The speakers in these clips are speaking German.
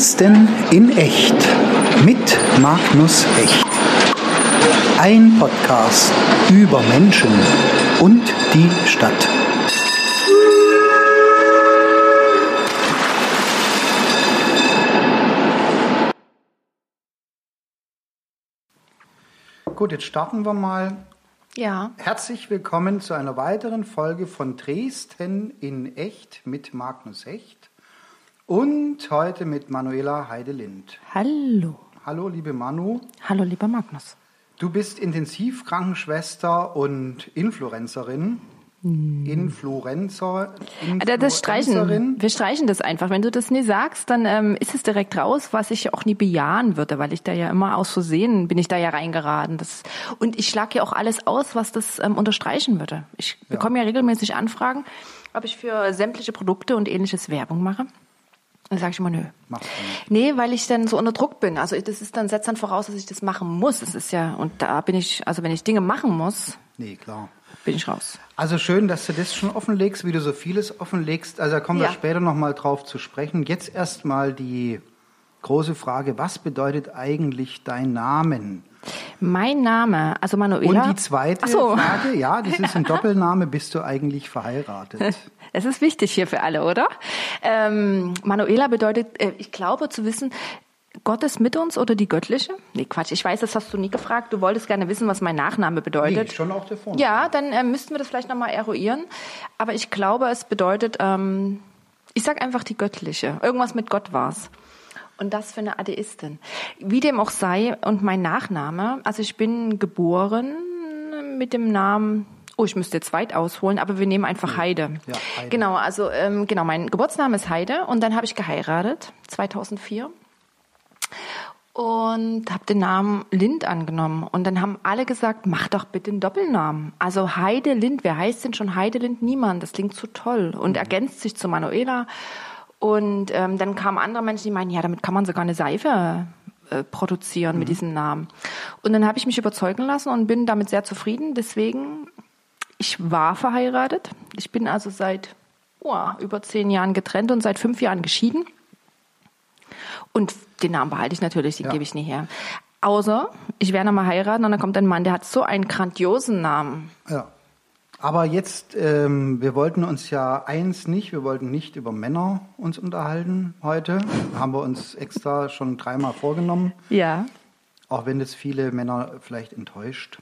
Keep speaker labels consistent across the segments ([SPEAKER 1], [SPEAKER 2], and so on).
[SPEAKER 1] Dresden in echt mit Magnus Hecht. Ein Podcast über Menschen und die Stadt. Gut, jetzt starten wir mal.
[SPEAKER 2] Ja.
[SPEAKER 1] Herzlich willkommen zu einer weiteren Folge von Dresden in echt mit Magnus Hecht und heute mit Manuela Heidelind.
[SPEAKER 2] Hallo.
[SPEAKER 1] Hallo, liebe Manu.
[SPEAKER 2] Hallo, lieber Magnus.
[SPEAKER 1] Du bist Intensivkrankenschwester und Influencerin. Influencer.
[SPEAKER 2] Alter, Das streichen.
[SPEAKER 1] Influencerin.
[SPEAKER 2] Wir streichen das einfach. Wenn du das nie sagst, dann ähm, ist es direkt raus, was ich auch nie bejahen würde, weil ich da ja immer aus Versehen bin ich da ja reingeraten. Das, und ich schlage ja auch alles aus, was das ähm, unterstreichen würde. Ich bekomme ja regelmäßig Anfragen, ob ich für sämtliche Produkte und ähnliches Werbung mache. Dann sage ich immer, nö. Nee, weil ich dann so unter Druck bin. Also das ist dann, setzt dann voraus, dass ich das machen muss. Es ist ja, und da bin ich, also wenn ich Dinge machen muss,
[SPEAKER 1] Nee, klar.
[SPEAKER 2] bin ich raus.
[SPEAKER 1] Also schön, dass du das schon offenlegst, wie du so vieles offenlegst. Also da kommen wir
[SPEAKER 2] Ja.
[SPEAKER 1] später nochmal drauf zu sprechen. Jetzt erstmal die große Frage, was bedeutet eigentlich dein Namen?
[SPEAKER 2] Mein Name, also Manuela.
[SPEAKER 1] Und die zweite
[SPEAKER 2] so.
[SPEAKER 1] Frage, ja, das ist ein Doppelname, bist du eigentlich verheiratet?
[SPEAKER 2] Es ist wichtig hier für alle, oder? Ähm, Manuela bedeutet, äh, ich glaube zu wissen, Gott ist mit uns oder die göttliche? Nee, Quatsch, ich weiß, das hast du nie gefragt. Du wolltest gerne wissen, was mein Nachname
[SPEAKER 1] Nee,
[SPEAKER 2] bedeutet.
[SPEAKER 1] schon auch der Vorname.
[SPEAKER 2] ja, dann äh, müssten wir das vielleicht nochmal eruieren. Aber ich glaube, es bedeutet, ähm, ich sag einfach die göttliche. Irgendwas mit Gott war's. Und das für eine Atheistin. Wie dem auch sei, und mein Nachname, also ich bin geboren mit dem Namen, oh, ich müsste jetzt weit ausholen, aber wir nehmen einfach Heide.
[SPEAKER 1] Ja, Heide.
[SPEAKER 2] Genau, also ähm, genau, mein Geburtsname ist Heide und dann habe ich geheiratet, 2004 und habe den Namen Lind angenommen. Und dann haben alle gesagt, mach doch bitte einen Doppelnamen. Also Heide Lind, wer heißt denn schon Heide Lind? Niemand, das klingt zu toll und ergänzt sich zu Manuela. Und ähm, dann kamen andere Menschen, die meinen, ja, damit kann man sogar eine Seife äh, produzieren mit diesem Namen. Und dann habe ich mich überzeugen lassen und bin damit sehr zufrieden. Deswegen, ich war verheiratet. Ich bin also seit oh, über zehn Jahren getrennt und seit fünf Jahren geschieden. Und den Namen behalte ich natürlich, den
[SPEAKER 1] Ja.
[SPEAKER 2] gebe ich nie her. Außer, ich werde mal heiraten und dann kommt ein Mann, der hat so einen grandiosen Namen.
[SPEAKER 1] Ja. Aber jetzt, ähm, wir wollten uns ja eins nicht, wir wollten nicht über Männer uns unterhalten heute. Haben wir uns extra schon dreimal vorgenommen,
[SPEAKER 2] Ja.
[SPEAKER 1] auch wenn das viele Männer vielleicht enttäuscht.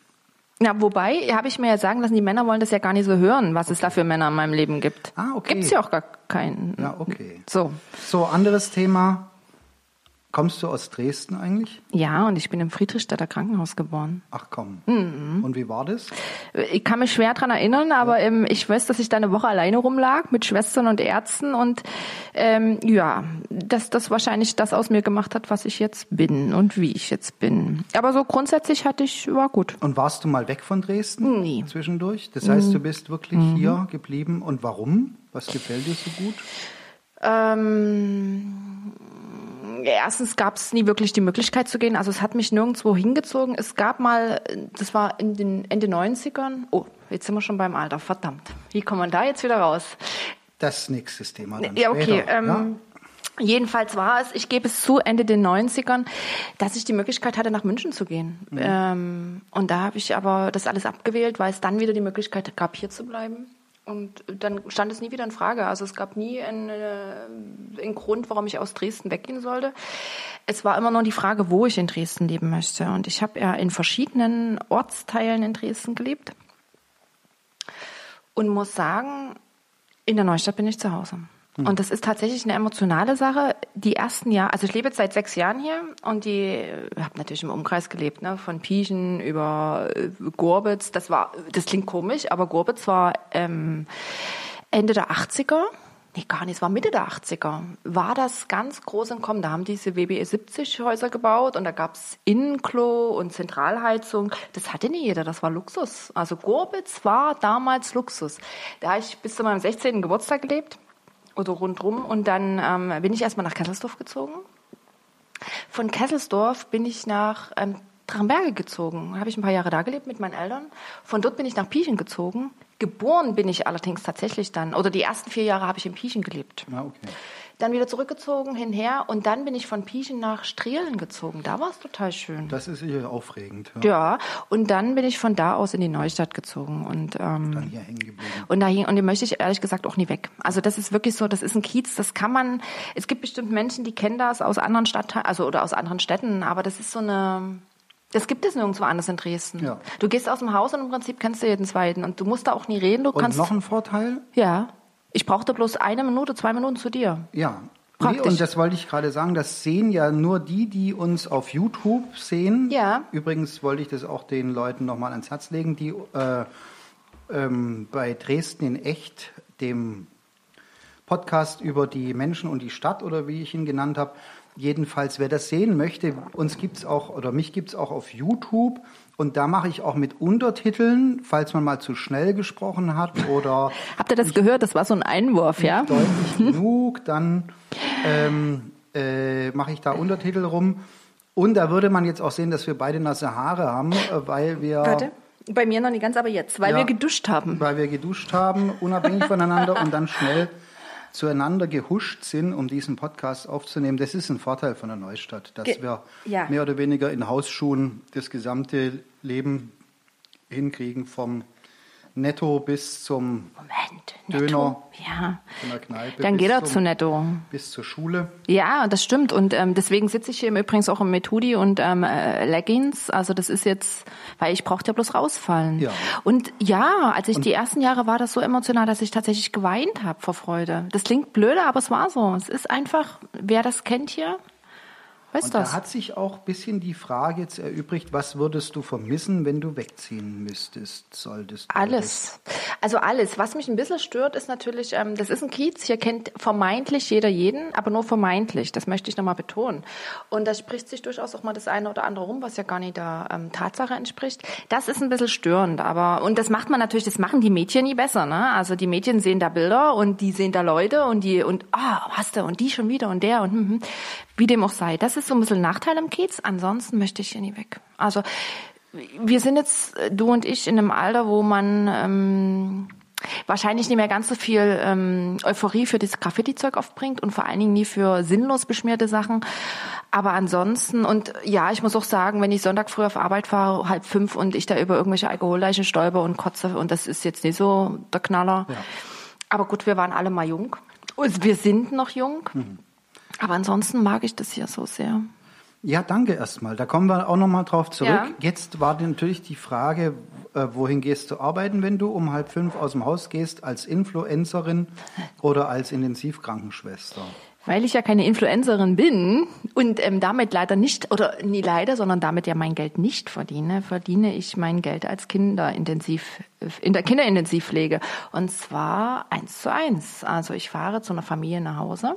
[SPEAKER 2] Na, wobei, habe ich mir ja sagen lassen, die Männer wollen das ja gar nicht so hören, was es da für Männer in meinem Leben gibt.
[SPEAKER 1] Ah, okay.
[SPEAKER 2] Gibt's ja auch gar keinen.
[SPEAKER 1] Ja, okay.
[SPEAKER 2] So.
[SPEAKER 1] So, anderes Thema. Kommst du aus Dresden eigentlich?
[SPEAKER 2] Ja, und ich bin im Friedrichstädter Krankenhaus geboren.
[SPEAKER 1] Ach komm.
[SPEAKER 2] Mhm.
[SPEAKER 1] Und wie war das?
[SPEAKER 2] Ich kann mich schwer dran erinnern, aber ähm, ich weiß, dass ich da eine Woche alleine rumlag mit Schwestern und Ärzten und ähm, ja, dass das wahrscheinlich das aus mir gemacht hat, was ich jetzt bin und wie ich jetzt bin. Aber so grundsätzlich hatte ich, war gut.
[SPEAKER 1] Und warst du mal weg von Dresden
[SPEAKER 2] Nie.
[SPEAKER 1] zwischendurch? Das heißt, du bist wirklich hier geblieben. Und warum? Was gefällt dir so gut?
[SPEAKER 2] Ähm, erstens gab es nie wirklich die Möglichkeit zu gehen. Also es hat mich nirgendwo hingezogen. Es gab mal, das war in den Ende 90ern. Oh, jetzt sind wir schon beim Alter. Verdammt. Wie kommt man da jetzt wieder raus?
[SPEAKER 1] Das nächste Thema dann
[SPEAKER 2] Ja, okay.
[SPEAKER 1] später.
[SPEAKER 2] Ähm,
[SPEAKER 1] ja?
[SPEAKER 2] Jedenfalls war es, ich gebe es zu, Ende den 90ern, dass ich die Möglichkeit hatte, nach München zu gehen. Ähm, und da habe ich aber das alles abgewählt, weil es dann wieder die Möglichkeit gab, hier zu bleiben. Und dann stand es nie wieder in Frage. Also es gab nie einen, äh, einen Grund, warum ich aus Dresden weggehen sollte. Es war immer nur die Frage, wo ich in Dresden leben möchte. Und ich habe ja in verschiedenen Ortsteilen in Dresden gelebt. Und muss sagen, in der Neustadt bin ich zu Hause. Und das ist tatsächlich eine emotionale Sache. Die ersten Jahre, also ich lebe jetzt seit sechs Jahren hier und die habe natürlich im Umkreis gelebt, ne, von Pieschen über äh, Gorbitz. Das war, das klingt komisch, aber Gorbitz war ähm, Ende der 80er. Nee, gar nicht, es war Mitte der 80er. War das ganz groß im Kommen. Da haben diese WBE 70 Häuser gebaut und da gab's Innenklo und Zentralheizung. Das hatte nie jeder, das war Luxus. Also Gorbitz war damals Luxus. Da habe ich bis zu meinem 16. Geburtstag gelebt oder rundrum und dann ähm, bin ich erstmal nach Kesselsdorf gezogen. Von Kesselsdorf bin ich nach ähm, Drachenberge gezogen. Da habe ich ein paar Jahre da gelebt mit meinen Eltern. Von dort bin ich nach Pieschen gezogen. Geboren bin ich allerdings tatsächlich dann, oder die ersten vier Jahre habe ich in Pieschen gelebt.
[SPEAKER 1] Ja, okay.
[SPEAKER 2] Dann wieder zurückgezogen, hinher und dann bin ich von Pieschen nach Strielen gezogen. Da war es total schön.
[SPEAKER 1] Das ist sicher aufregend.
[SPEAKER 2] Ja. ja. und dann bin ich von da aus in die Neustadt gezogen und ähm, dann hier hängen geblieben. Und da und den möchte ich ehrlich gesagt auch nie weg. Also das ist wirklich so, das ist ein Kiez, das kann man. Es gibt bestimmt Menschen, die kennen das aus anderen Stadtteilen, also oder aus anderen Städten, aber das ist so eine das gibt es nirgendwo anders in Dresden. Ja. Du gehst aus dem Haus und im Prinzip kennst du jeden zweiten und du musst da auch nie reden. Du
[SPEAKER 1] und
[SPEAKER 2] kannst
[SPEAKER 1] noch ein Vorteil?
[SPEAKER 2] Ja. Ich brauchte bloß eine Minute, zwei Minuten zu dir.
[SPEAKER 1] Ja. Praktisch. Nee, und das wollte ich gerade sagen, das sehen ja nur die, die uns auf YouTube sehen.
[SPEAKER 2] Ja.
[SPEAKER 1] Übrigens wollte ich das auch den Leuten nochmal ans Herz legen, die äh, ähm, bei Dresden in echt, dem Podcast über die Menschen und die Stadt oder wie ich ihn genannt habe, Jedenfalls, wer das sehen möchte, uns gibt es auch, oder mich gibt es auch auf YouTube. Und da mache ich auch mit Untertiteln, falls man mal zu schnell gesprochen hat oder.
[SPEAKER 2] Habt ihr das gehört? Das war so ein Einwurf, ja?
[SPEAKER 1] Deutlich genug, dann ähm, äh, mache ich da Untertitel rum. Und da würde man jetzt auch sehen, dass wir beide nasse Haare haben, äh, weil wir.
[SPEAKER 2] Warte. Bei mir noch nicht ganz, aber jetzt, weil ja, wir geduscht haben.
[SPEAKER 1] Weil wir geduscht haben, unabhängig voneinander und dann schnell zueinander gehuscht sind, um diesen Podcast aufzunehmen. Das ist ein Vorteil von der Neustadt, dass Ge wir ja. mehr oder weniger in Hausschuhen das gesamte Leben hinkriegen, vom Netto bis zum
[SPEAKER 2] Moment,
[SPEAKER 1] Döner.
[SPEAKER 2] Ja. Von der Kneipe. Dann geht er zum, zu Netto.
[SPEAKER 1] Bis zur Schule.
[SPEAKER 2] Ja, das stimmt. Und ähm, deswegen sitze ich hier übrigens auch im Metudi und ähm, äh, Leggings. Also das ist jetzt, weil ich brauchte ja bloß rausfallen. Ja. Und ja, als ich und die ersten Jahre war das so emotional, dass ich tatsächlich geweint habe vor Freude. Das klingt blöde, aber es war so. Es ist einfach, wer das kennt hier,
[SPEAKER 1] Weißt und das? da hat sich auch ein bisschen die Frage jetzt erübrigt, was würdest du vermissen, wenn du wegziehen müsstest, solltest
[SPEAKER 2] du? Alles. Also alles. Was mich ein bisschen stört, ist natürlich, ähm, das ist ein Kiez, hier kennt vermeintlich jeder jeden, aber nur vermeintlich. Das möchte ich nochmal betonen. Und da spricht sich durchaus auch mal das eine oder andere rum, was ja gar nicht der ähm, Tatsache entspricht. Das ist ein bisschen störend, aber, und das macht man natürlich, das machen die Mädchen nie besser, ne? Also die Mädchen sehen da Bilder und die sehen da Leute und die, und, ah, oh, hast du, und die schon wieder und der und, hm, hm. Wie dem auch sei. Das ist so ein bisschen ein Nachteil am Kiez. Ansonsten möchte ich hier nie weg. Also wir sind jetzt, du und ich, in einem Alter, wo man ähm, wahrscheinlich nicht mehr ganz so viel ähm, Euphorie für das Graffiti-Zeug aufbringt und vor allen Dingen nie für sinnlos beschmierte Sachen. Aber ansonsten, und ja, ich muss auch sagen, wenn ich Sonntag früh auf Arbeit fahre, halb fünf und ich da über irgendwelche Alkoholleichen stolper und kotze, und das ist jetzt nicht so der Knaller. Ja. Aber gut, wir waren alle mal jung. Und wir sind noch jung. Mhm. Aber ansonsten mag ich das hier so sehr.
[SPEAKER 1] Ja, danke erstmal. Da kommen wir auch nochmal drauf zurück. Ja. Jetzt war natürlich die Frage, äh, wohin gehst du arbeiten, wenn du um halb fünf aus dem Haus gehst, als Influencerin oder als Intensivkrankenschwester?
[SPEAKER 2] Weil ich ja keine Influencerin bin und ähm, damit leider nicht, oder nie leider, sondern damit ja mein Geld nicht verdiene, verdiene ich mein Geld als Kinderintensiv, in der Kinderintensivpflege. Und zwar eins zu eins. Also ich fahre zu einer Familie nach Hause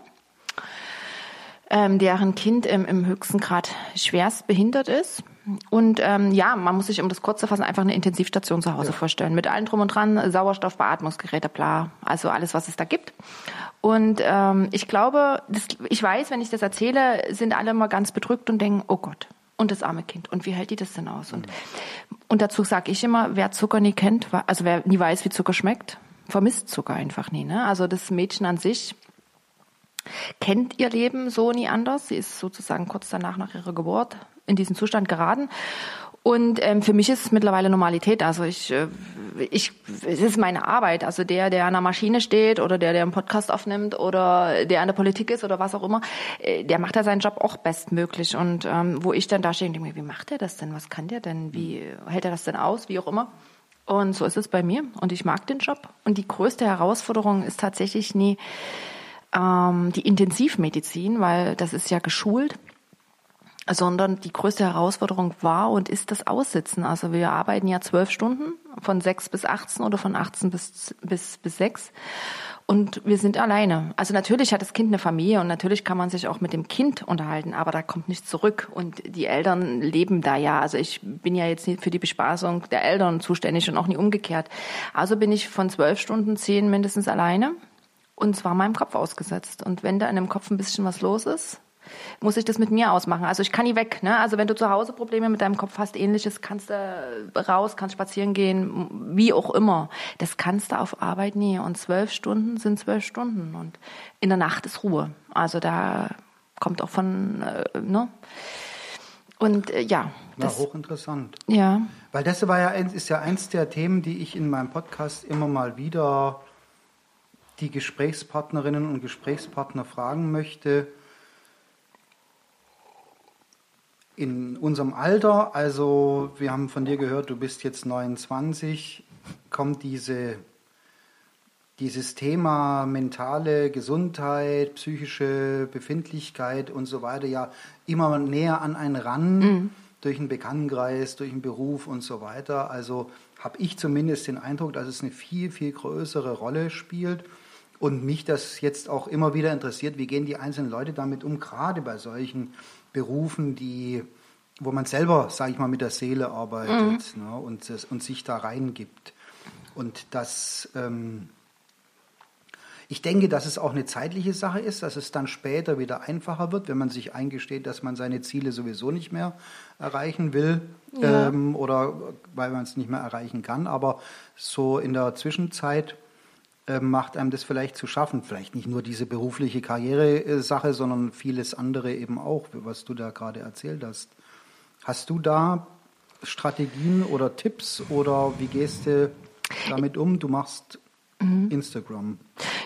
[SPEAKER 2] ähm, deren Kind im, im höchsten Grad schwerst behindert ist. Und ähm, ja, man muss sich, um das kurz zu fassen, einfach eine Intensivstation zu Hause ja. vorstellen. Mit allem drum und dran, Sauerstoff, Beatmungsgeräte, bla, also alles, was es da gibt. Und ähm, ich glaube, das, ich weiß, wenn ich das erzähle, sind alle immer ganz bedrückt und denken, oh Gott, und das arme Kind. Und wie hält die das denn aus? Und, und dazu sage ich immer, wer Zucker nie kennt, also wer nie weiß, wie Zucker schmeckt, vermisst Zucker einfach nie. Ne? Also das Mädchen an sich kennt ihr Leben so nie anders. Sie ist sozusagen kurz danach nach ihrer Geburt in diesen Zustand geraten. Und ähm, für mich ist es mittlerweile Normalität. Also ich, äh, ich, es ist meine Arbeit. Also der, der an der Maschine steht oder der, der einen Podcast aufnimmt oder der an der Politik ist oder was auch immer, äh, der macht ja seinen Job auch bestmöglich. Und ähm, wo ich dann da stehe und denke mir, wie macht er das denn? Was kann der denn? Wie hält er das denn aus? Wie auch immer. Und so ist es bei mir. Und ich mag den Job. Und die größte Herausforderung ist tatsächlich nie ähm, die Intensivmedizin, weil das ist ja geschult, sondern die größte Herausforderung war und ist das Aussitzen. Also wir arbeiten ja zwölf Stunden von sechs bis 18 oder von 18 bis, bis, bis sechs. Und wir sind alleine. Also natürlich hat das Kind eine Familie und natürlich kann man sich auch mit dem Kind unterhalten, aber da kommt nichts zurück. Und die Eltern leben da ja. Also ich bin ja jetzt nicht für die Bespaßung der Eltern zuständig und auch nie umgekehrt. Also bin ich von zwölf Stunden zehn mindestens alleine und zwar meinem Kopf ausgesetzt. Und wenn da in dem Kopf ein bisschen was los ist, muss ich das mit mir ausmachen. Also ich kann nie weg. Ne? Also wenn du zu Hause Probleme mit deinem Kopf hast, ähnliches, kannst du raus, kannst spazieren gehen, wie auch immer. Das kannst du auf Arbeit nie. Und zwölf Stunden sind zwölf Stunden. Und in der Nacht ist Ruhe. Also da kommt auch von, äh, ne? Und äh, ja.
[SPEAKER 1] Das, war hochinteressant.
[SPEAKER 2] Ja.
[SPEAKER 1] Weil das war ja, ist ja eins der Themen, die ich in meinem Podcast immer mal wieder die Gesprächspartnerinnen und Gesprächspartner fragen möchte in unserem Alter, also wir haben von dir gehört, du bist jetzt 29, kommt diese, dieses Thema mentale Gesundheit, psychische Befindlichkeit und so weiter ja immer näher an einen ran, mhm. durch einen Bekanntenkreis, durch einen Beruf und so weiter. Also habe ich zumindest den Eindruck, dass es eine viel, viel größere Rolle spielt und mich das jetzt auch immer wieder interessiert, wie gehen die einzelnen Leute damit um, gerade bei solchen Berufen, die, wo man selber, sage ich mal, mit der Seele arbeitet mhm. ne, und, und sich da reingibt. Und das, ähm, ich denke, dass es auch eine zeitliche Sache ist, dass es dann später wieder einfacher wird, wenn man sich eingesteht, dass man seine Ziele sowieso nicht mehr erreichen will ja. ähm, oder weil man es nicht mehr erreichen kann. Aber so in der Zwischenzeit äh, macht einem das vielleicht zu schaffen. Vielleicht nicht nur diese berufliche Karriere-Sache, sondern vieles andere eben auch, was du da gerade erzählt hast. Hast du da Strategien oder Tipps oder wie gehst du damit um? Du machst mhm. Instagram.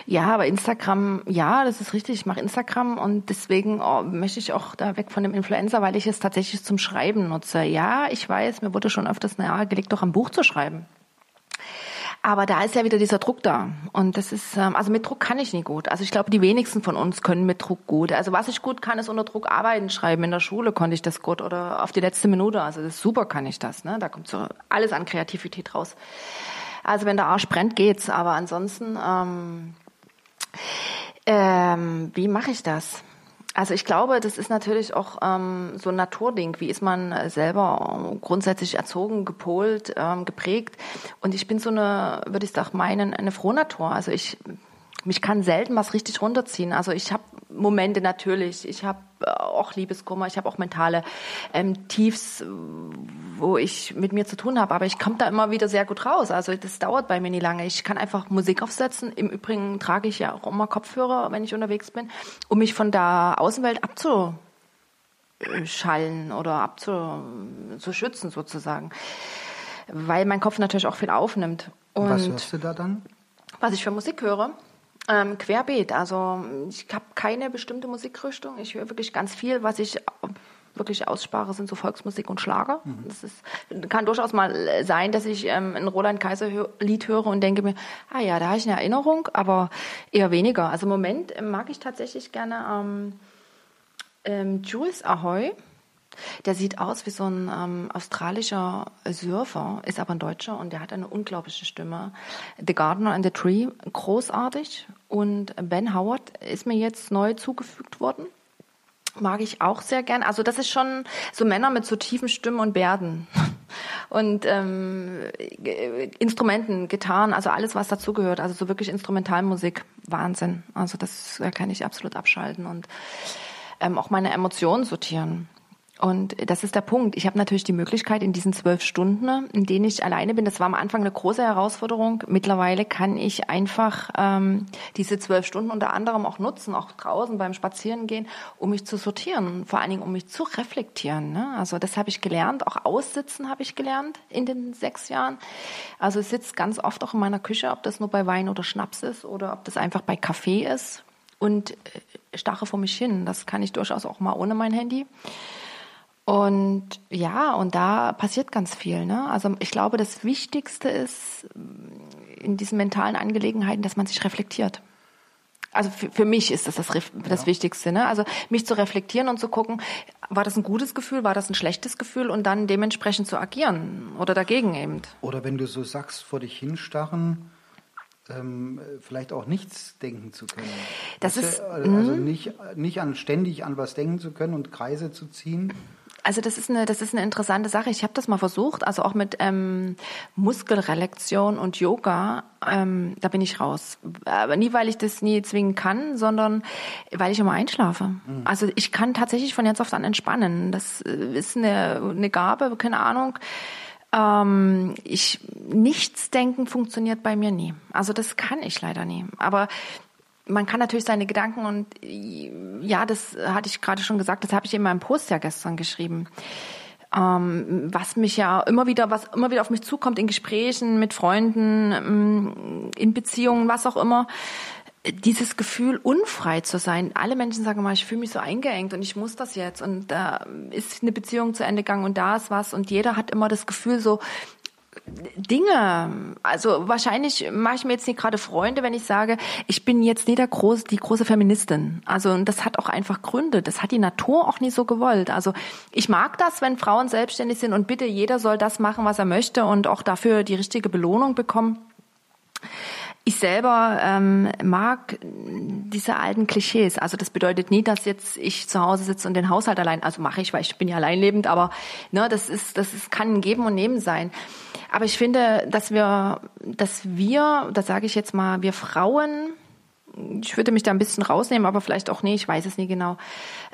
[SPEAKER 2] Ja, aber Instagram, ja, das ist richtig. Ich mache Instagram und deswegen oh, möchte ich auch da weg von dem Influencer, weil ich es tatsächlich zum Schreiben nutze. Ja, ich weiß, mir wurde schon öfters nahegelegt, doch ein Buch zu schreiben. Aber da ist ja wieder dieser Druck da. Und das ist, ähm, also mit Druck kann ich nicht gut. Also ich glaube, die wenigsten von uns können mit Druck gut. Also was ich gut kann, ist unter Druck arbeiten, schreiben. In der Schule konnte ich das gut oder auf die letzte Minute. Also das ist super kann ich das. Ne? Da kommt so alles an Kreativität raus. Also wenn der Arsch brennt, geht's. Aber ansonsten, ähm, ähm, wie mache ich das? Also ich glaube, das ist natürlich auch ähm, so ein Naturding. Wie ist man selber grundsätzlich erzogen, gepolt, ähm, geprägt? Und ich bin so eine, würde ich sagen, meinen, eine Frohnatur. Also ich mich kann selten was richtig runterziehen. Also ich habe Momente natürlich, ich habe äh, auch Liebeskummer, ich habe auch mentale ähm, Tiefs, wo ich mit mir zu tun habe, aber ich komme da immer wieder sehr gut raus. Also das dauert bei mir nie lange. Ich kann einfach Musik aufsetzen. Im Übrigen trage ich ja auch immer Kopfhörer, wenn ich unterwegs bin, um mich von der Außenwelt abzuschallen oder abzuschützen sozusagen. Weil mein Kopf natürlich auch viel aufnimmt.
[SPEAKER 1] Und was hörst du da dann?
[SPEAKER 2] Was ich für Musik höre? Ähm, querbeet. Also ich habe keine bestimmte Musikrichtung. Ich höre wirklich ganz viel, was ich wirklich ausspare, sind so Volksmusik und Schlager. Mhm. Das ist, kann durchaus mal sein, dass ich ähm, ein Roland Kaiser Lied höre und denke mir, ah ja, da habe ich eine Erinnerung, aber eher weniger. Also im Moment mag ich tatsächlich gerne ähm, ähm, Jules Ahoy. Der sieht aus wie so ein ähm, australischer Surfer, ist aber ein Deutscher und der hat eine unglaubliche Stimme. The Gardener and the Tree, großartig. Und Ben Howard ist mir jetzt neu zugefügt worden. Mag ich auch sehr gern. Also das ist schon so Männer mit so tiefen Stimmen und Bärden. Und ähm, Instrumenten, Gitarren, also alles, was dazugehört. Also so wirklich Instrumentalmusik, Wahnsinn. Also das kann ich absolut abschalten und ähm, auch meine Emotionen sortieren. Und das ist der Punkt. Ich habe natürlich die Möglichkeit in diesen zwölf Stunden, in denen ich alleine bin, das war am Anfang eine große Herausforderung. Mittlerweile kann ich einfach ähm, diese zwölf Stunden unter anderem auch nutzen, auch draußen beim Spazierengehen, um mich zu sortieren, vor allen Dingen um mich zu reflektieren. Ne? Also das habe ich gelernt, auch aussitzen habe ich gelernt in den sechs Jahren. Also ich sitze ganz oft auch in meiner Küche, ob das nur bei Wein oder Schnaps ist oder ob das einfach bei Kaffee ist und äh, starre vor mich hin. Das kann ich durchaus auch mal ohne mein Handy. Und ja, und da passiert ganz viel. Ne? Also ich glaube, das Wichtigste ist in diesen mentalen Angelegenheiten, dass man sich reflektiert. Also für, für mich ist das das, das ja. Wichtigste. Ne? Also mich zu reflektieren und zu gucken, war das ein gutes Gefühl, war das ein schlechtes Gefühl und dann dementsprechend zu agieren oder dagegen eben.
[SPEAKER 1] Oder wenn du so sagst, vor dich hinstarren, ähm, vielleicht auch nichts denken zu können.
[SPEAKER 2] Das, das ist
[SPEAKER 1] also mhm. nicht, nicht an ständig an was denken zu können und Kreise zu ziehen.
[SPEAKER 2] Also das ist eine, das ist eine interessante Sache. Ich habe das mal versucht, also auch mit ähm, Muskelrelektion und Yoga, ähm, da bin ich raus. Aber nie, weil ich das nie zwingen kann, sondern weil ich immer einschlafe. Mhm. Also ich kann tatsächlich von jetzt auf dann entspannen. Das äh, ist eine, eine Gabe, keine Ahnung. Ähm, ich nichts denken funktioniert bei mir nie. Also das kann ich leider nie. Aber man kann natürlich seine Gedanken und ja, das hatte ich gerade schon gesagt, das habe ich in meinem Post ja gestern geschrieben. Ähm, was mich ja immer wieder, was immer wieder auf mich zukommt in Gesprächen mit Freunden, mm, in Beziehungen, was auch immer, dieses Gefühl, unfrei zu sein. Alle Menschen sagen mal, ich fühle mich so eingeengt und ich muss das jetzt. Und da ist eine Beziehung zu Ende gegangen und da ist was. Und jeder hat immer das Gefühl so, Dinge. Also wahrscheinlich mache ich mir jetzt nicht gerade Freunde, wenn ich sage, ich bin jetzt nicht der große, die große Feministin. Also und das hat auch einfach Gründe. Das hat die Natur auch nie so gewollt. Also ich mag das, wenn Frauen selbstständig sind und bitte jeder soll das machen, was er möchte und auch dafür die richtige Belohnung bekommen. Ich selber ähm, mag diese alten Klischees. Also das bedeutet nie, dass jetzt ich zu Hause sitze und den Haushalt allein, also mache ich, weil ich bin ja alleinlebend, aber ne, das ist, das ist, kann ein Geben und Nehmen sein. Aber ich finde, dass wir, dass wir, das sage ich jetzt mal, wir Frauen, ich würde mich da ein bisschen rausnehmen, aber vielleicht auch nicht, ich weiß es nie genau,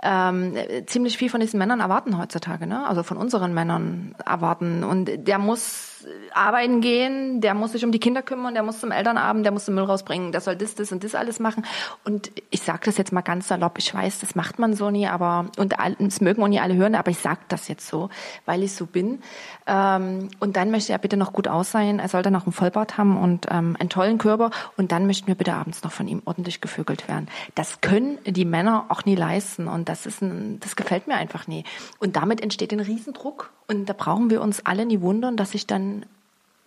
[SPEAKER 2] ähm, ziemlich viel von diesen Männern erwarten heutzutage, ne? Also von unseren Männern erwarten. Und der muss arbeiten gehen, der muss sich um die Kinder kümmern, der muss zum Elternabend, der muss den Müll rausbringen, der soll das, das und das alles machen. Und ich sage das jetzt mal ganz salopp, ich weiß, das macht man so nie, aber und es mögen auch nie alle hören, aber ich sage das jetzt so, weil ich so bin. Ähm, und dann möchte er bitte noch gut aussehen, er sollte noch einen Vollbart haben und ähm, einen tollen Körper und dann möchten wir bitte abends noch von ihm ordentlich gevögelt werden. Das können die Männer auch nie leisten und das ist ein, das gefällt mir einfach nie. Und damit entsteht ein Riesendruck und da brauchen wir uns alle nie wundern, dass sich dann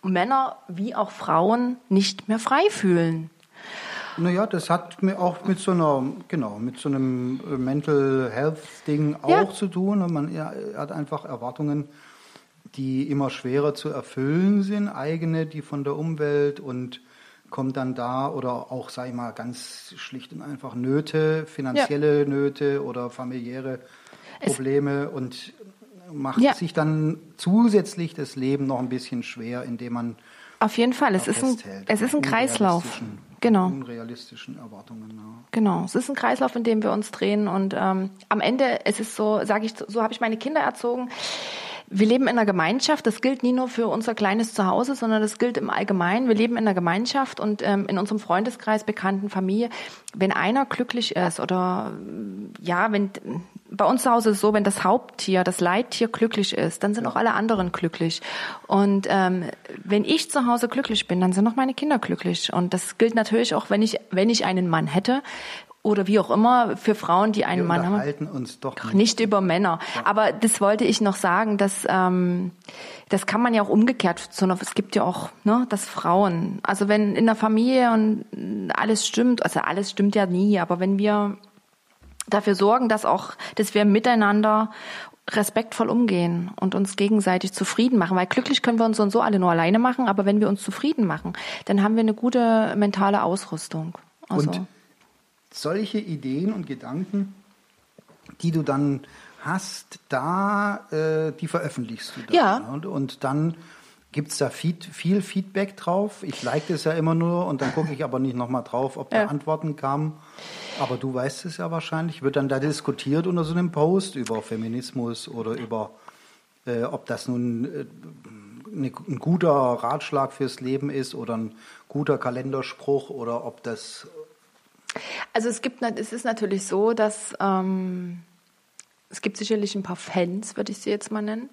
[SPEAKER 2] Männer wie auch Frauen nicht mehr frei fühlen.
[SPEAKER 1] Naja, das hat mir auch mit so einer, genau, mit so einem äh, Mental Health Ding auch ja. zu tun. Man hat einfach Erwartungen, die immer schwerer zu erfüllen sind, eigene, die von der Umwelt und kommt dann da oder auch, sag ich mal, ganz schlicht und einfach Nöte, finanzielle ja. Nöte oder familiäre Probleme es und macht ja. sich dann zusätzlich das Leben noch ein bisschen schwer, indem man
[SPEAKER 2] auf jeden Fall, es ist ein, es ist ein Kreislauf. Genau.
[SPEAKER 1] Unrealistischen Erwartungen. Ja.
[SPEAKER 2] Genau, es ist ein Kreislauf, in dem wir uns drehen und ähm, am Ende, es ist so, sage ich, so habe ich meine Kinder erzogen. Wir leben in einer Gemeinschaft. Das gilt nie nur für unser kleines Zuhause, sondern das gilt im Allgemeinen. Wir leben in einer Gemeinschaft und ähm, in unserem Freundeskreis, Bekannten, Familie. Wenn einer glücklich ist oder ja, wenn bei uns zu Hause ist es so, wenn das Haupttier, das Leittier glücklich ist, dann sind ja. auch alle anderen glücklich. Und ähm, wenn ich zu Hause glücklich bin, dann sind auch meine Kinder glücklich. Und das gilt natürlich auch, wenn ich, wenn ich einen Mann hätte oder wie auch immer für Frauen, die einen
[SPEAKER 1] Wir
[SPEAKER 2] Mann
[SPEAKER 1] haben. uns doch
[SPEAKER 2] nicht, nicht über Männer. Ja. Aber das wollte ich noch sagen, dass ähm, das kann man ja auch umgekehrt. Es gibt ja auch, ne, dass Frauen, also wenn in der Familie und alles stimmt, also alles stimmt ja nie, aber wenn wir dafür sorgen, dass auch, dass wir miteinander respektvoll umgehen und uns gegenseitig zufrieden machen, weil glücklich können wir uns und so alle nur alleine machen, aber wenn wir uns zufrieden machen, dann haben wir eine gute mentale Ausrüstung.
[SPEAKER 1] Also und solche Ideen und Gedanken, die du dann hast, da, äh, die veröffentlichst du dann.
[SPEAKER 2] Ja.
[SPEAKER 1] Und, und dann Gibt es da feed, viel Feedback drauf? Ich like das ja immer nur und dann gucke ich aber nicht nochmal drauf, ob da ja. Antworten kamen. Aber du weißt es ja wahrscheinlich. Wird dann da diskutiert unter so einem Post über Feminismus oder über, äh, ob das nun äh, ne, ein guter Ratschlag fürs Leben ist oder ein guter Kalenderspruch oder ob das.
[SPEAKER 2] Also es gibt, es ist natürlich so, dass ähm, es gibt sicherlich ein paar Fans, würde ich sie jetzt mal nennen.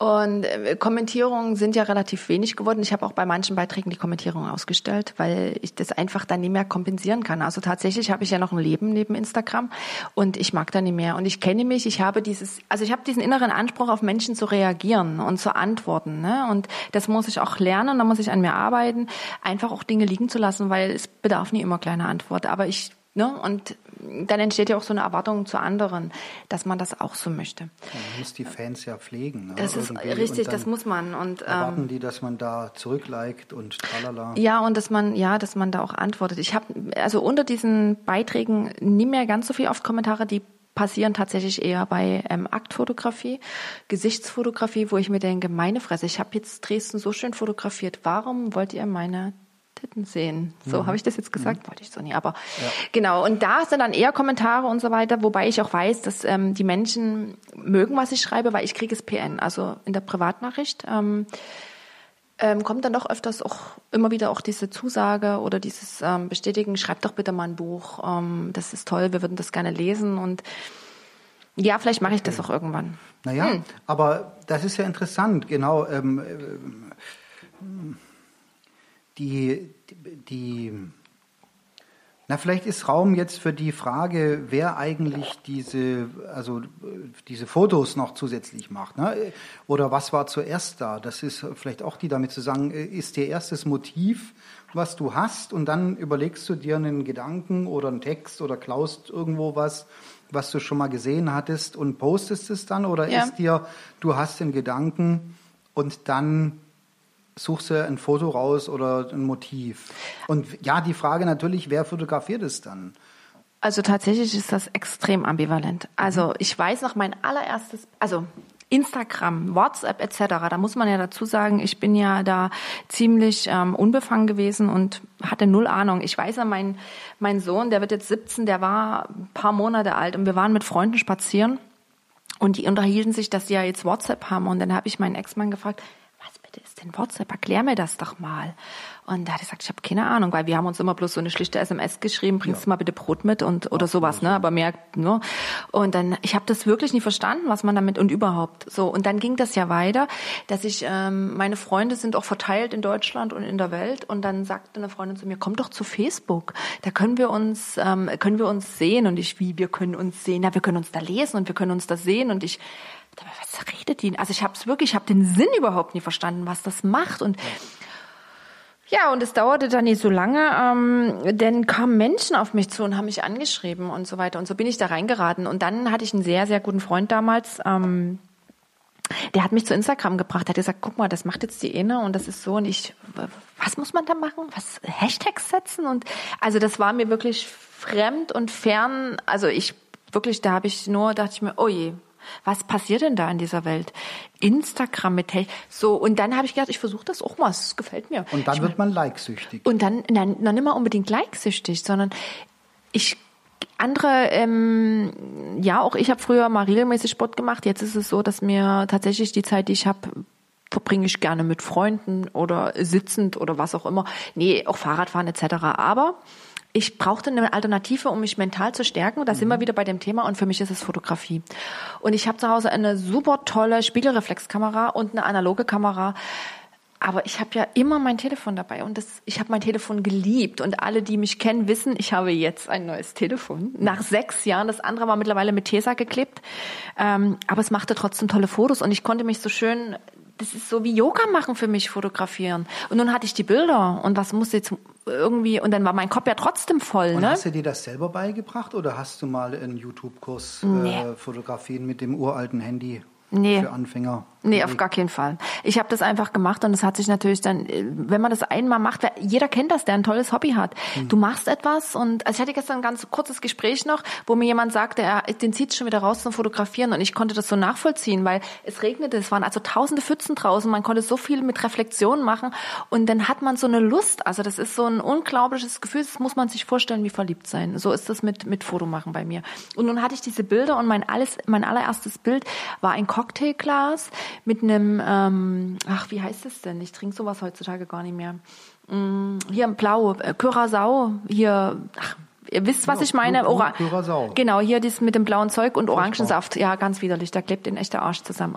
[SPEAKER 2] Und äh, Kommentierungen sind ja relativ wenig geworden. Ich habe auch bei manchen Beiträgen die Kommentierungen ausgestellt, weil ich das einfach dann nicht mehr kompensieren kann. Also tatsächlich habe ich ja noch ein Leben neben Instagram und ich mag da nicht mehr. Und ich kenne mich, ich habe dieses, also ich habe diesen inneren Anspruch, auf Menschen zu reagieren und zu antworten. Ne? Und das muss ich auch lernen, da muss ich an mir arbeiten, einfach auch Dinge liegen zu lassen, weil es bedarf nie immer kleiner Antwort. Aber ich Ne? Und dann entsteht ja auch so eine Erwartung zu anderen, dass man das auch so möchte.
[SPEAKER 1] man muss die Fans ja pflegen. Ne?
[SPEAKER 2] Das ist Irgendwie. richtig, das muss man. Und,
[SPEAKER 1] erwarten ähm, die, dass man da zurückliked und tralala.
[SPEAKER 2] Ja, und dass man, ja, dass man da auch antwortet. Ich habe also unter diesen Beiträgen nie mehr ganz so viel oft Kommentare, die passieren tatsächlich eher bei ähm, Aktfotografie, Gesichtsfotografie, wo ich mir denke, meine Fresse, ich habe jetzt Dresden so schön fotografiert, warum wollt ihr meine Titten sehen? So, mhm. habe ich das jetzt gesagt? Mhm. Wollte ich so nie, aber ja. genau. Und da sind dann eher Kommentare und so weiter, wobei ich auch weiß, dass ähm, die Menschen mögen, was ich schreibe, weil ich kriege es PN, also in der Privatnachricht. Ähm, ähm, kommt dann doch öfters auch immer wieder auch diese Zusage oder dieses ähm, Bestätigen, schreib doch bitte mal ein Buch, ähm, das ist toll, wir würden das gerne lesen und ja, vielleicht mache ich das auch irgendwann.
[SPEAKER 1] Naja, hm. aber das ist ja interessant, genau. Ähm, äh, die, die na, vielleicht ist Raum jetzt für die Frage, wer eigentlich diese, also diese Fotos noch zusätzlich macht. Ne? Oder was war zuerst da? Das ist vielleicht auch die damit zu sagen, ist dir erstes Motiv, was du hast, und dann überlegst du dir einen Gedanken oder einen Text oder klaust irgendwo was, was du schon mal gesehen hattest und postest es dann? Oder ja. ist dir, du hast den Gedanken und dann suchst du ein Foto raus oder ein Motiv. Und ja, die Frage natürlich, wer fotografiert es dann?
[SPEAKER 2] Also tatsächlich ist das extrem ambivalent. Also ich weiß noch mein allererstes, also Instagram, WhatsApp etc. Da muss man ja dazu sagen, ich bin ja da ziemlich ähm, unbefangen gewesen und hatte null Ahnung. Ich weiß ja, mein, mein Sohn, der wird jetzt 17, der war ein paar Monate alt und wir waren mit Freunden spazieren und die unterhielten sich, dass sie ja jetzt WhatsApp haben. Und dann habe ich meinen Ex-Mann gefragt, ist denn WhatsApp? Erklär mir das doch mal. Und da hat er gesagt, ich habe keine Ahnung, weil wir haben uns immer bloß so eine schlichte SMS geschrieben, bringst ja. du mal bitte Brot mit und oder Ach, sowas, ne? Aber mehr, ne? Und dann, ich habe das wirklich nie verstanden, was man damit und überhaupt so. Und dann ging das ja weiter, dass ich, ähm, meine Freunde sind auch verteilt in Deutschland und in der Welt. Und dann sagte eine Freundin zu mir, komm doch zu Facebook, da können wir uns, ähm, können wir uns sehen. Und ich, wie, wir können uns sehen? Ja, wir können uns da lesen und wir können uns da sehen. Und ich was redet die? Also ich habe es wirklich, ich habe den Sinn überhaupt nie verstanden, was das macht und ja, und es dauerte dann nicht so lange, ähm, denn kamen Menschen auf mich zu und haben mich angeschrieben und so weiter. Und so bin ich da reingeraten. Und dann hatte ich einen sehr, sehr guten Freund damals, ähm, der hat mich zu Instagram gebracht. Hat gesagt, guck mal, das macht jetzt die Inne und das ist so. Und ich, was muss man da machen? Was, Hashtags setzen? Und also das war mir wirklich fremd und fern. Also ich, wirklich, da habe ich nur, dachte ich mir, oh je, was passiert denn da in dieser Welt? Instagram mit so und dann habe ich gedacht, ich versuche das auch mal, es gefällt mir.
[SPEAKER 1] Und dann
[SPEAKER 2] ich
[SPEAKER 1] wird man likesüchtig.
[SPEAKER 2] Und dann, dann, dann nicht mal unbedingt likesüchtig, sondern ich andere, ähm, ja, auch ich habe früher mal regelmäßig Sport gemacht. Jetzt ist es so, dass mir tatsächlich die Zeit, die ich habe, verbringe ich gerne mit Freunden oder sitzend oder was auch immer. Nee, auch Fahrradfahren etc. Aber ich brauchte eine Alternative, um mich mental zu stärken. Und da mhm. sind wir mhm. wieder bei dem Thema. Und für mich ist es Fotografie. Und ich habe zu Hause eine super tolle Spiegelreflexkamera und eine analoge Kamera. Aber ich habe ja immer mein Telefon dabei und das, ich habe mein Telefon geliebt und alle, die mich kennen, wissen, ich habe jetzt ein neues Telefon. Nach sechs Jahren, das andere war mittlerweile mit Tesa geklebt, ähm, aber es machte trotzdem tolle Fotos und ich konnte mich so schön das ist so wie Yoga machen für mich, fotografieren. Und nun hatte ich die Bilder und was muss jetzt irgendwie, und dann war mein Kopf ja trotzdem voll. Und ne?
[SPEAKER 1] hast du dir das selber beigebracht oder hast du mal einen YouTube-Kurs nee. äh, fotografieren mit dem uralten Handy nee. für Anfänger?
[SPEAKER 2] Nee, auf gar keinen Fall. Ich habe das einfach gemacht und es hat sich natürlich dann, wenn man das einmal macht, jeder kennt das, der ein tolles Hobby hat. Mhm. Du machst etwas und also ich hatte gestern ein ganz kurzes Gespräch noch, wo mir jemand sagte, er den zieht schon wieder raus zum Fotografieren und ich konnte das so nachvollziehen, weil es regnete, es waren also tausende Pfützen draußen, man konnte so viel mit Reflexion machen und dann hat man so eine Lust, also das ist so ein unglaubliches Gefühl, das muss man sich vorstellen, wie verliebt sein. So ist das mit mit Fotomachen bei mir. Und nun hatte ich diese Bilder und mein alles mein allererstes Bild war ein Cocktailglas mit einem, ähm, ach, wie heißt das denn? Ich trinke sowas heutzutage gar nicht mehr. Mm, hier im Blau, äh, Curacao, hier, ach, Ihr wisst, was ja, ich meine? Ora genau, hier das mit dem blauen Zeug und Orangensaft. Ja, ganz widerlich. Da klebt ein echter Arsch zusammen.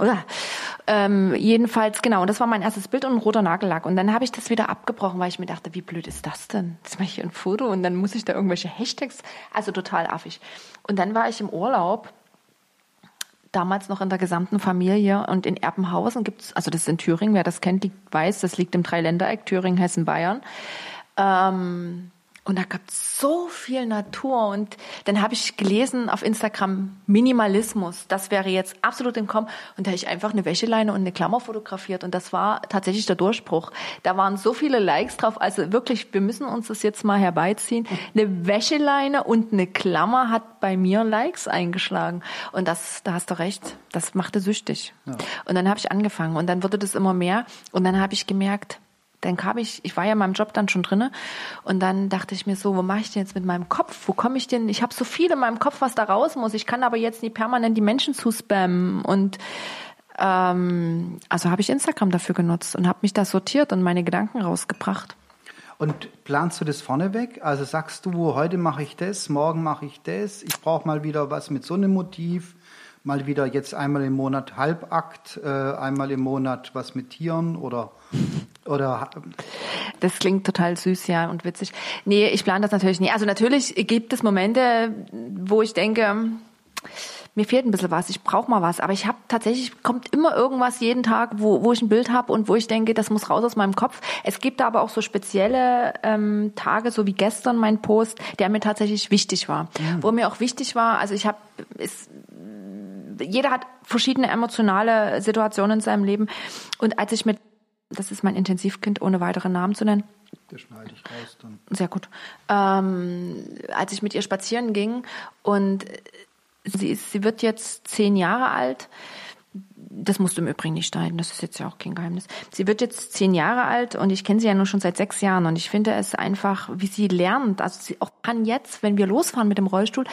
[SPEAKER 2] Ähm, jedenfalls, genau. Und das war mein erstes Bild und ein roter Nagellack. Und dann habe ich das wieder abgebrochen, weil ich mir dachte, wie blöd ist das denn? Jetzt mache ich ein Foto und dann muss ich da irgendwelche Hashtags. Also total affig. Und dann war ich im Urlaub damals noch in der gesamten Familie. Und in Erpenhausen gibt's, also das ist in Thüringen, wer das kennt, die weiß, das liegt im Dreiländereck, Thüringen, Hessen, Bayern. Ähm, Und da gab es so viel Natur. Und dann habe ich gelesen auf Instagram Minimalismus. Das wäre jetzt absolut im Kommen. Und da habe ich einfach eine Wäscheleine und eine Klammer fotografiert. Und das war tatsächlich der Durchbruch. Da waren so viele Likes drauf. Also wirklich, wir müssen uns das jetzt mal herbeiziehen. Eine Wäscheleine und eine Klammer hat bei mir Likes eingeschlagen. Und das, da hast du recht, das machte süchtig. Ja. Und dann habe ich angefangen. Und dann wurde das immer mehr. Und dann habe ich gemerkt, dann kam ich, ich war ja in meinem Job dann schon drinne und dann dachte ich mir so, wo mache ich denn jetzt mit meinem Kopf? Wo komme ich denn? Ich habe so viel in meinem Kopf, was da raus muss. Ich kann aber jetzt nicht permanent die Menschen zuspammen und ähm, also habe ich Instagram dafür genutzt und habe mich da sortiert und meine Gedanken rausgebracht.
[SPEAKER 1] Und planst du das vorneweg? Also sagst du, heute mache ich das, morgen mache ich das, ich brauche mal wieder was mit so einem Motiv, mal wieder jetzt einmal im Monat Halbakt, äh, einmal im Monat was mit Tieren oder oder
[SPEAKER 2] das klingt total süß, ja, und witzig. Nee, ich plane das natürlich nie. Also natürlich gibt es Momente, wo ich denke, mir fehlt ein bisschen was, ich brauche mal was. Aber ich habe tatsächlich, kommt immer irgendwas jeden Tag, wo, wo ich ein Bild habe und wo ich denke, das muss raus aus meinem Kopf. Es gibt aber auch so spezielle ähm, Tage, so wie gestern mein Post, der mir tatsächlich wichtig war. Mhm. Wo mir auch wichtig war, also ich habe, jeder hat verschiedene emotionale Situationen in seinem Leben. Und als ich mit das ist mein Intensivkind, ohne weitere Namen zu nennen.
[SPEAKER 1] Das schneide ich raus dann.
[SPEAKER 2] Sehr gut. Ähm, als ich mit ihr spazieren ging und sie, ist, sie wird jetzt zehn Jahre alt. Das musst du im Übrigen nicht schneiden, das ist jetzt ja auch kein Geheimnis. Sie wird jetzt zehn Jahre alt und ich kenne sie ja nur schon seit sechs Jahren und ich finde es einfach, wie sie lernt. Also sie auch kann jetzt, wenn wir losfahren mit dem Rollstuhl,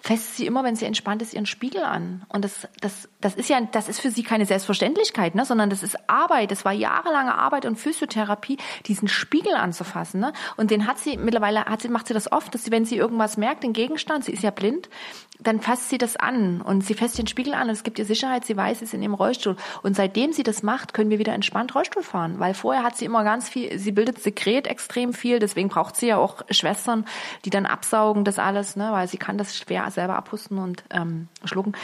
[SPEAKER 2] fässt sie immer, wenn sie entspannt ist, ihren Spiegel an. Und das, das, das ist ja, das ist für sie keine Selbstverständlichkeit, ne? sondern das ist Arbeit. Das war jahrelange Arbeit und Physiotherapie, diesen Spiegel anzufassen. Ne? Und den hat sie mittlerweile, hat sie, macht sie das oft, dass sie, wenn sie irgendwas merkt, den Gegenstand, sie ist ja blind, dann fasst sie das an und sie fasst den Spiegel an und es gibt ihr Sicherheit, sie weiß, sie ist in ihrem Rollstuhl. Und seitdem sie das macht, können wir wieder entspannt Rollstuhl fahren, weil vorher hat sie immer ganz viel, sie bildet Sekret extrem viel, deswegen braucht sie ja auch Schwestern, die dann absaugen das alles, ne, weil sie kann das schwer selber abhusten und ähm, schlucken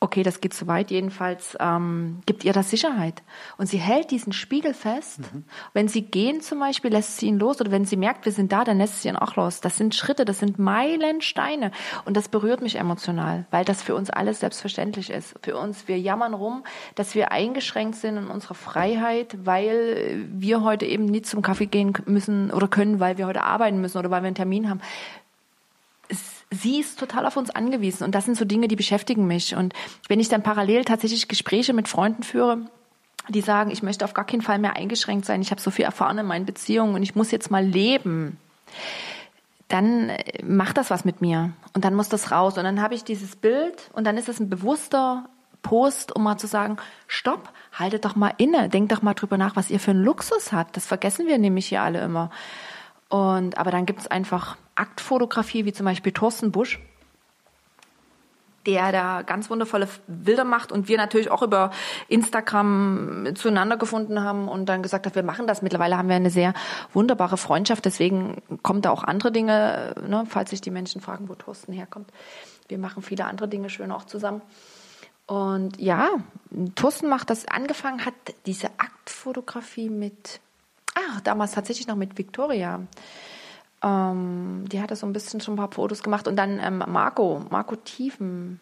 [SPEAKER 2] okay, das geht zu weit, jedenfalls ähm, gibt ihr das Sicherheit. Und sie hält diesen Spiegel fest. Mhm. Wenn sie gehen zum Beispiel, lässt sie ihn los. Oder wenn sie merkt, wir sind da, dann lässt sie ihn auch los. Das sind Schritte, das sind Meilensteine. Und das berührt mich emotional, weil das für uns alles selbstverständlich ist. Für uns, wir jammern rum, dass wir eingeschränkt sind in unserer Freiheit, weil wir heute eben nicht zum Kaffee gehen müssen oder können, weil wir heute arbeiten müssen oder weil wir einen Termin haben sie ist total auf uns angewiesen. Und das sind so Dinge, die beschäftigen mich. Und wenn ich dann parallel tatsächlich Gespräche mit Freunden führe, die sagen, ich möchte auf gar keinen Fall mehr eingeschränkt sein, ich habe so viel erfahren in meinen Beziehungen und ich muss jetzt mal leben, dann äh, macht das was mit mir. Und dann muss das raus. Und dann habe ich dieses Bild und dann ist es ein bewusster Post, um mal zu sagen, stopp, haltet doch mal inne, denkt doch mal drüber nach, was ihr für einen Luxus habt. Das vergessen wir nämlich hier alle immer. Und, aber dann gibt es einfach Aktfotografie, wie zum Beispiel Thorsten Busch, der da ganz wundervolle Bilder macht und wir natürlich auch über Instagram zueinander gefunden haben und dann gesagt haben, wir machen das. Mittlerweile haben wir eine sehr wunderbare Freundschaft, deswegen kommen da auch andere Dinge, ne, falls sich die Menschen fragen, wo Thorsten herkommt. Wir machen viele andere Dinge schön auch zusammen. Und ja, Thorsten macht das, angefangen hat diese Aktfotografie mit Ah, damals tatsächlich noch mit Victoria. Ähm, die hatte so ein bisschen schon ein paar Fotos gemacht. Und dann ähm, Marco, Marco Tiefen.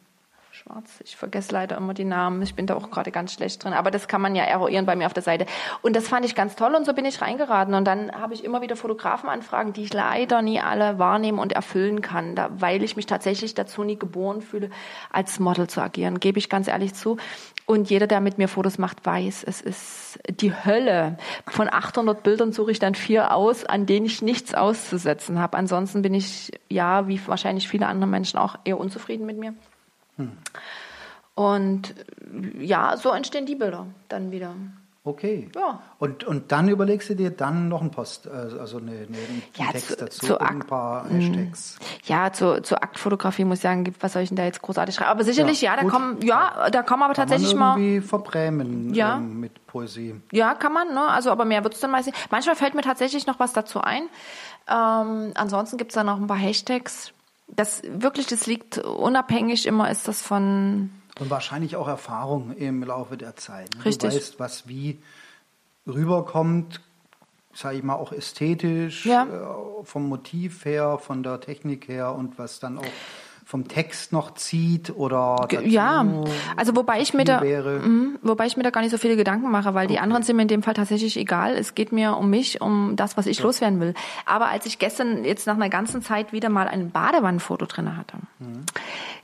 [SPEAKER 2] Schwarz, ich vergesse leider immer die Namen. Ich bin da auch gerade ganz schlecht drin. Aber das kann man ja eruieren bei mir auf der Seite. Und das fand ich ganz toll und so bin ich reingeraten. Und dann habe ich immer wieder Fotografenanfragen, die ich leider nie alle wahrnehmen und erfüllen kann, da, weil ich mich tatsächlich dazu nie geboren fühle, als Model zu agieren, gebe ich ganz ehrlich zu. Und jeder, der mit mir Fotos macht, weiß, es ist die Hölle. Von 800 Bildern suche ich dann vier aus, an denen ich nichts auszusetzen habe. Ansonsten bin ich, ja, wie wahrscheinlich viele andere Menschen auch, eher unzufrieden mit mir. Hm. Und ja, so entstehen die Bilder dann wieder.
[SPEAKER 1] Okay. Ja. Und, und dann überlegst du dir dann noch einen Post, also, also eine, eine, einen ja, Text zu, dazu, zu ein paar hm. Hashtags.
[SPEAKER 2] Ja, zur zu Aktfotografie muss ich sagen, was soll ich denn da jetzt großartig schreiben? Aber sicherlich, ja, ja da kommen, ja, da kommen aber kann tatsächlich
[SPEAKER 1] man irgendwie mal. verbrämen ja. Ähm, mit Poesie.
[SPEAKER 2] Ja, kann man, ne? Also, aber mehr wird es dann meistens. Manchmal fällt mir tatsächlich noch was dazu ein. Ähm, ansonsten gibt es da noch ein paar Hashtags. Das wirklich, das liegt unabhängig immer, ist das von
[SPEAKER 1] und wahrscheinlich auch Erfahrung im Laufe der Zeit.
[SPEAKER 2] Richtig.
[SPEAKER 1] Du weißt, was wie rüberkommt. sage ich mal, auch ästhetisch,
[SPEAKER 2] Ja.
[SPEAKER 1] äh, vom Motiv her, von der Technik her und was dann auch vom Text noch zieht oder
[SPEAKER 2] Ja, also wobei ich mir da. Mhm, wobei ich mir da gar nicht so viele Gedanken mache, weil die anderen sind mir in dem Fall tatsächlich egal. Es geht mir um mich, um das, was ich loswerden will. Aber als ich gestern jetzt nach einer ganzen Zeit wieder mal ein Badewannenfoto drin hatte,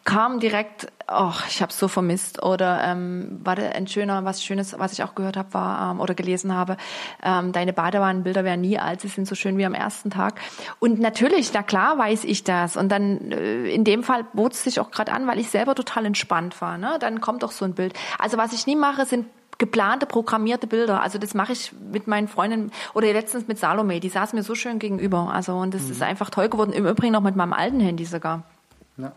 [SPEAKER 2] kam direkt, oh, ich habe es so vermisst. Oder ähm, warte, ein schöner, was Schönes, was ich auch gehört habe, war ähm, oder gelesen habe, ähm, deine Badewannenbilder werden nie alt, sie sind so schön wie am ersten Tag. Und natürlich, na klar, weiß ich das. Und dann äh, in dem Fall bot es sich auch gerade an, weil ich selber total entspannt war. Ne? Dann kommt doch so ein Bild. Also was ich nie mache, sind geplante, programmierte Bilder. Also das mache ich mit meinen Freundinnen oder letztens mit Salome. Die saß mir so schön gegenüber. Also und das ist einfach toll geworden. Im Übrigen noch mit meinem alten Handy sogar.
[SPEAKER 1] Ja.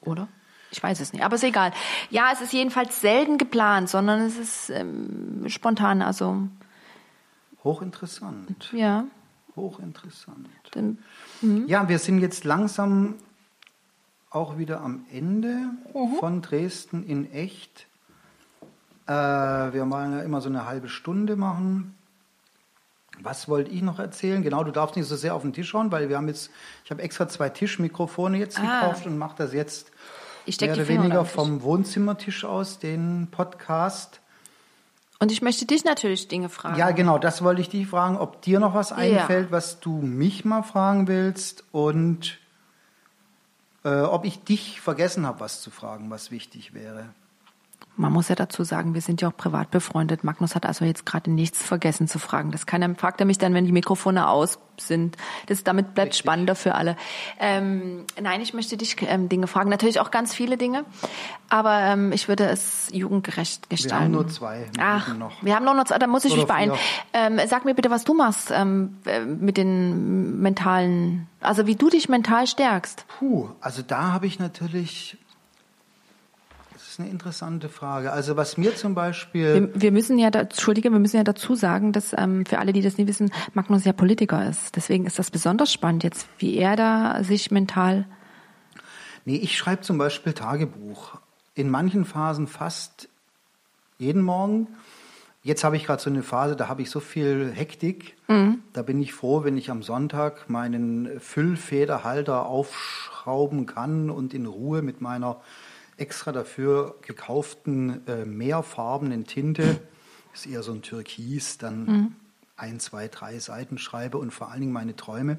[SPEAKER 2] Oder? Ich weiß es nicht, aber ist egal. Ja, es ist jedenfalls selten geplant, sondern es ist ähm, spontan. Also
[SPEAKER 1] Hochinteressant.
[SPEAKER 2] ja,
[SPEAKER 1] Hochinteressant.
[SPEAKER 2] dann,
[SPEAKER 1] Ja, wir sind jetzt langsam auch wieder am Ende von Dresden in echt. Äh, wir wollen ja immer so eine halbe Stunde machen. Was wollte ich noch erzählen? Genau, du darfst nicht so sehr auf den Tisch schauen, weil wir haben jetzt, ich habe extra zwei Tischmikrofone jetzt
[SPEAKER 2] Ah.
[SPEAKER 1] gekauft und mache das jetzt mehr oder weniger vom Wohnzimmertisch aus, den Podcast.
[SPEAKER 2] Und ich möchte dich natürlich Dinge fragen.
[SPEAKER 1] Ja, genau, das wollte ich dich fragen, ob dir noch was einfällt, was du mich mal fragen willst und äh, ob ich dich vergessen habe, was zu fragen, was wichtig wäre.
[SPEAKER 2] Man muss ja dazu sagen, wir sind ja auch privat befreundet. Magnus hat also jetzt gerade nichts vergessen zu fragen. Das kann er, fragt er mich dann, wenn die Mikrofone aus sind. Das, damit bleibt
[SPEAKER 1] Richtig.
[SPEAKER 2] spannender für alle. Ähm, nein, ich möchte dich ähm, Dinge fragen. Natürlich auch ganz viele Dinge. Aber ähm, ich würde es jugendgerecht gestalten.
[SPEAKER 1] haben nur zwei
[SPEAKER 2] Ach,
[SPEAKER 1] noch.
[SPEAKER 2] wir haben nur noch zwei. Da muss ich
[SPEAKER 1] Oder
[SPEAKER 2] mich beeilen. Ähm, sag mir bitte, was du machst ähm, äh, mit den mentalen, also wie du dich mental stärkst.
[SPEAKER 1] Puh, also da habe ich natürlich, ist eine interessante Frage. Also was mir zum Beispiel,
[SPEAKER 2] Wir, wir müssen ja, da, Entschuldige, wir müssen ja dazu sagen, dass ähm, für alle, die das nicht wissen, Magnus ja Politiker ist. Deswegen ist das besonders spannend jetzt, wie er da sich mental.
[SPEAKER 1] nee, ich schreibe zum Beispiel Tagebuch. In manchen Phasen fast jeden Morgen. Jetzt habe ich gerade so eine Phase, da habe ich so viel Hektik. Da bin ich froh, wenn ich am Sonntag meinen Füllfederhalter aufschrauben kann und in Ruhe mit meiner extra dafür gekauften äh, mehrfarbenen Tinte, ist eher so ein Türkis, dann ein, zwei, drei Seiten schreibe und vor allen Dingen meine Träume.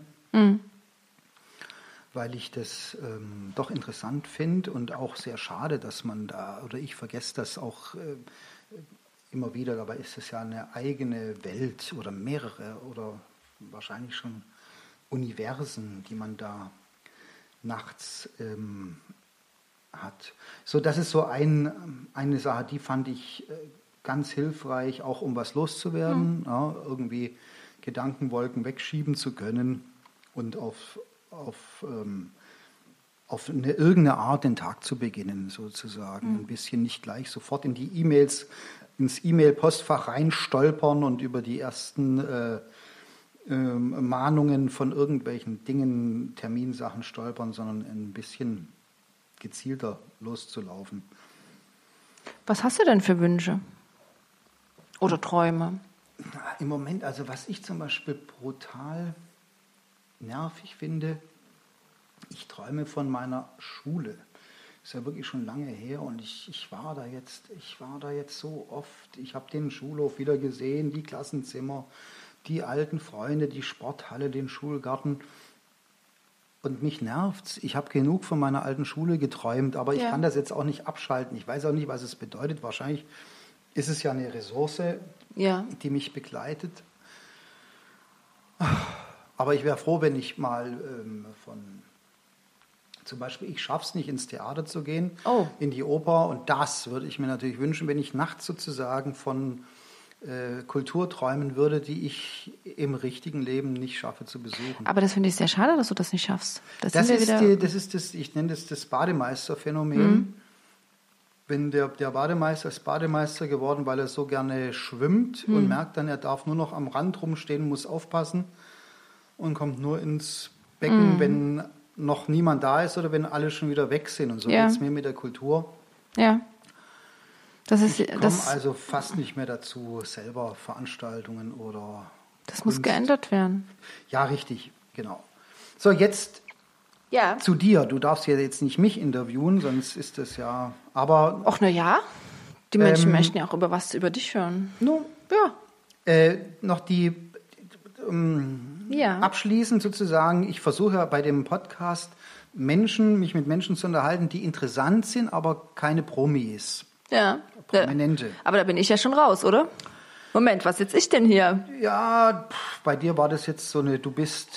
[SPEAKER 1] Weil ich das ähm, doch interessant finde und auch sehr schade, dass man da, oder ich vergesse das auch äh, immer wieder, dabei ist es ja eine eigene Welt oder mehrere oder wahrscheinlich schon Universen, die man da nachts ähm, hat. So, das ist so ein, eine Sache, die fand ich äh, ganz hilfreich, auch um was loszuwerden, ja, irgendwie Gedankenwolken wegschieben zu können und auf, auf, ähm, auf eine, irgendeine Art den Tag zu beginnen, sozusagen. Ein bisschen nicht gleich sofort in die E-Mails, ins E-Mail-Postfach reinstolpern und über die ersten äh, ähm, Mahnungen von irgendwelchen Dingen, Terminsachen stolpern, sondern ein bisschen gezielter loszulaufen.
[SPEAKER 2] Was hast du denn für Wünsche? Oder Träume?
[SPEAKER 1] Im Moment, also was ich zum Beispiel brutal nervig finde, ich träume von meiner Schule. Ist ja wirklich schon lange her und ich, ich war da jetzt, ich war da jetzt so oft. Ich habe den Schulhof wieder gesehen, die Klassenzimmer, die alten Freunde, die Sporthalle, den Schulgarten. Und mich nervt's. Ich habe genug von meiner alten Schule geträumt, aber ich
[SPEAKER 2] Ja.
[SPEAKER 1] kann das jetzt auch nicht abschalten. Ich weiß auch nicht, was es bedeutet. Wahrscheinlich ist es ja eine Ressource,
[SPEAKER 2] Ja.
[SPEAKER 1] die mich begleitet. Aber ich wäre froh, wenn ich mal ähm, von, zum Beispiel, ich schaffe es nicht, ins Theater zu gehen,
[SPEAKER 2] Oh.
[SPEAKER 1] in die Oper. Und das würde ich mir natürlich wünschen, wenn ich nachts sozusagen von Kultur träumen würde, die ich im richtigen Leben nicht schaffe zu besuchen.
[SPEAKER 2] Aber das finde ich sehr schade, dass du das nicht schaffst. Das,
[SPEAKER 1] Das ist, die, das ist das, ich nenne das das Bademeisterphänomen. Wenn der, der Bademeister ist Bademeister geworden, weil er so gerne schwimmt und merkt dann, er darf nur noch am Rand rumstehen, muss aufpassen und kommt nur ins Becken, wenn noch niemand da ist oder wenn alle schon wieder weg sind. Und so
[SPEAKER 2] Ja.
[SPEAKER 1] geht es mir mit der Kultur.
[SPEAKER 2] ja. Das ist,
[SPEAKER 1] Ich komme
[SPEAKER 2] das,
[SPEAKER 1] also fast nicht mehr dazu, selber Veranstaltungen oder
[SPEAKER 2] Das muss
[SPEAKER 1] Kunst.
[SPEAKER 2] geändert werden.
[SPEAKER 1] Ja, richtig, genau. So, jetzt
[SPEAKER 2] Ja.
[SPEAKER 1] zu dir. Du darfst ja jetzt nicht mich interviewen, sonst ist das ja. Aber
[SPEAKER 2] Ach, na ja. Die Menschen
[SPEAKER 1] Ähm,
[SPEAKER 2] möchten ja auch über was über dich hören.
[SPEAKER 1] no,
[SPEAKER 2] Ja.
[SPEAKER 1] äh, noch die ähm,
[SPEAKER 2] Ja.
[SPEAKER 1] abschließend sozusagen. Ich versuche bei dem Podcast Menschen, mich mit Menschen zu unterhalten, die interessant sind, aber keine Promis.
[SPEAKER 2] Ja.
[SPEAKER 1] Prominente.
[SPEAKER 2] Aber da bin ich ja schon raus, oder? Moment, was sitze ich denn hier?
[SPEAKER 1] Ja, pff, bei dir war das jetzt so eine, du bist,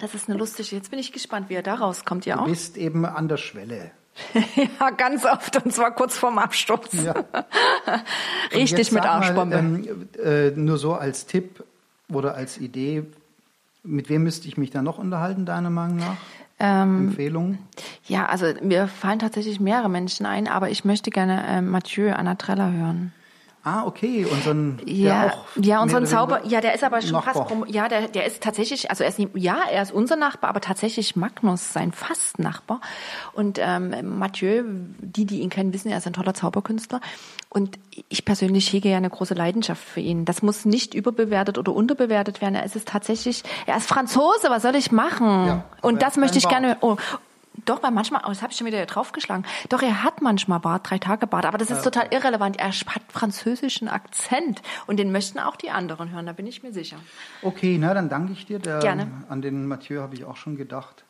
[SPEAKER 2] Das ist eine lustige. Jetzt bin ich gespannt, wie er da rauskommt, ja
[SPEAKER 1] du
[SPEAKER 2] auch.
[SPEAKER 1] bist eben an der Schwelle.
[SPEAKER 2] ja, ganz oft und zwar kurz vorm Absturz.
[SPEAKER 1] Ja.
[SPEAKER 2] Richtig mit
[SPEAKER 1] sag mal,
[SPEAKER 2] Arschbombe.
[SPEAKER 1] ähm, äh, nur so als Tipp oder als Idee, mit wem müsste ich mich da noch unterhalten, deiner Meinung nach?
[SPEAKER 2] Ähm,
[SPEAKER 1] Empfehlung?
[SPEAKER 2] ja, also mir fallen tatsächlich mehrere Menschen ein, aber ich möchte gerne ähm, Mathieu Anatrella hören.
[SPEAKER 1] Ah, okay. Und so ein,
[SPEAKER 2] Ja, ja, und so ein Zauber, ja, der ist aber schon
[SPEAKER 1] Nachbar.
[SPEAKER 2] fast, ja, der, der ist tatsächlich, also er ist, nicht- ja, er ist unser Nachbar, aber tatsächlich Magnus, sein fast Nachbar. Und ähm, Mathieu, die, die ihn kennen, wissen, er ist ein toller Zauberkünstler. Und ich persönlich hege ja eine große Leidenschaft für ihn. Das muss nicht überbewertet oder unterbewertet werden. Er ist es tatsächlich, er ist Franzose, was soll ich machen?
[SPEAKER 1] Ja,
[SPEAKER 2] und das möchte ich
[SPEAKER 1] keinen
[SPEAKER 2] gerne, oh, doch, weil manchmal, oh, das habe ich schon wieder draufgeschlagen. Doch, er hat manchmal Bart, drei Tage Bart, aber das ist total irrelevant. Er hat französischen Akzent und den möchten auch die anderen hören, da bin ich mir sicher.
[SPEAKER 1] Okay, na, dann danke ich dir. Der,
[SPEAKER 2] Gerne.
[SPEAKER 1] An den Mathieu habe ich auch schon gedacht.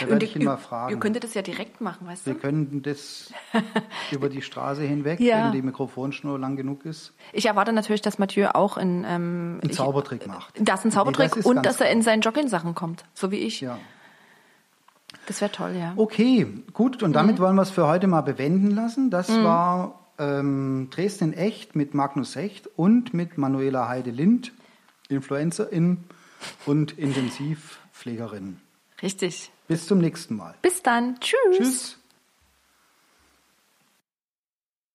[SPEAKER 1] Da werde ich ihn
[SPEAKER 2] ihr,
[SPEAKER 1] mal
[SPEAKER 2] ihr
[SPEAKER 1] fragen.
[SPEAKER 2] könntet das ja direkt machen, weißt
[SPEAKER 1] Wir
[SPEAKER 2] du?
[SPEAKER 1] können das über die Straße hinweg,
[SPEAKER 2] Ja.
[SPEAKER 1] wenn die Mikrofonschnur lang genug ist,
[SPEAKER 2] Ich erwarte natürlich, dass Mathieu auch in, ähm,
[SPEAKER 1] einen
[SPEAKER 2] ich-
[SPEAKER 1] Zaubertrick macht.
[SPEAKER 2] Das ein
[SPEAKER 1] Nee,
[SPEAKER 2] Zaubertrick
[SPEAKER 1] das ist
[SPEAKER 2] und dass er in seinen Jogging-Sachen kommt, so wie ich.
[SPEAKER 1] Ja.
[SPEAKER 2] Das wäre toll, ja.
[SPEAKER 1] Okay, gut. Und damit
[SPEAKER 2] Mhm.
[SPEAKER 1] wollen wir es für heute mal bewenden lassen. Das war ähm, Dresden echt mit Magnus Hecht und mit Manuela Heide-Lind, Influencerin und Intensivpflegerin.
[SPEAKER 2] Richtig.
[SPEAKER 1] Bis zum nächsten Mal.
[SPEAKER 2] Bis dann. Tschüss.
[SPEAKER 1] Tschüss.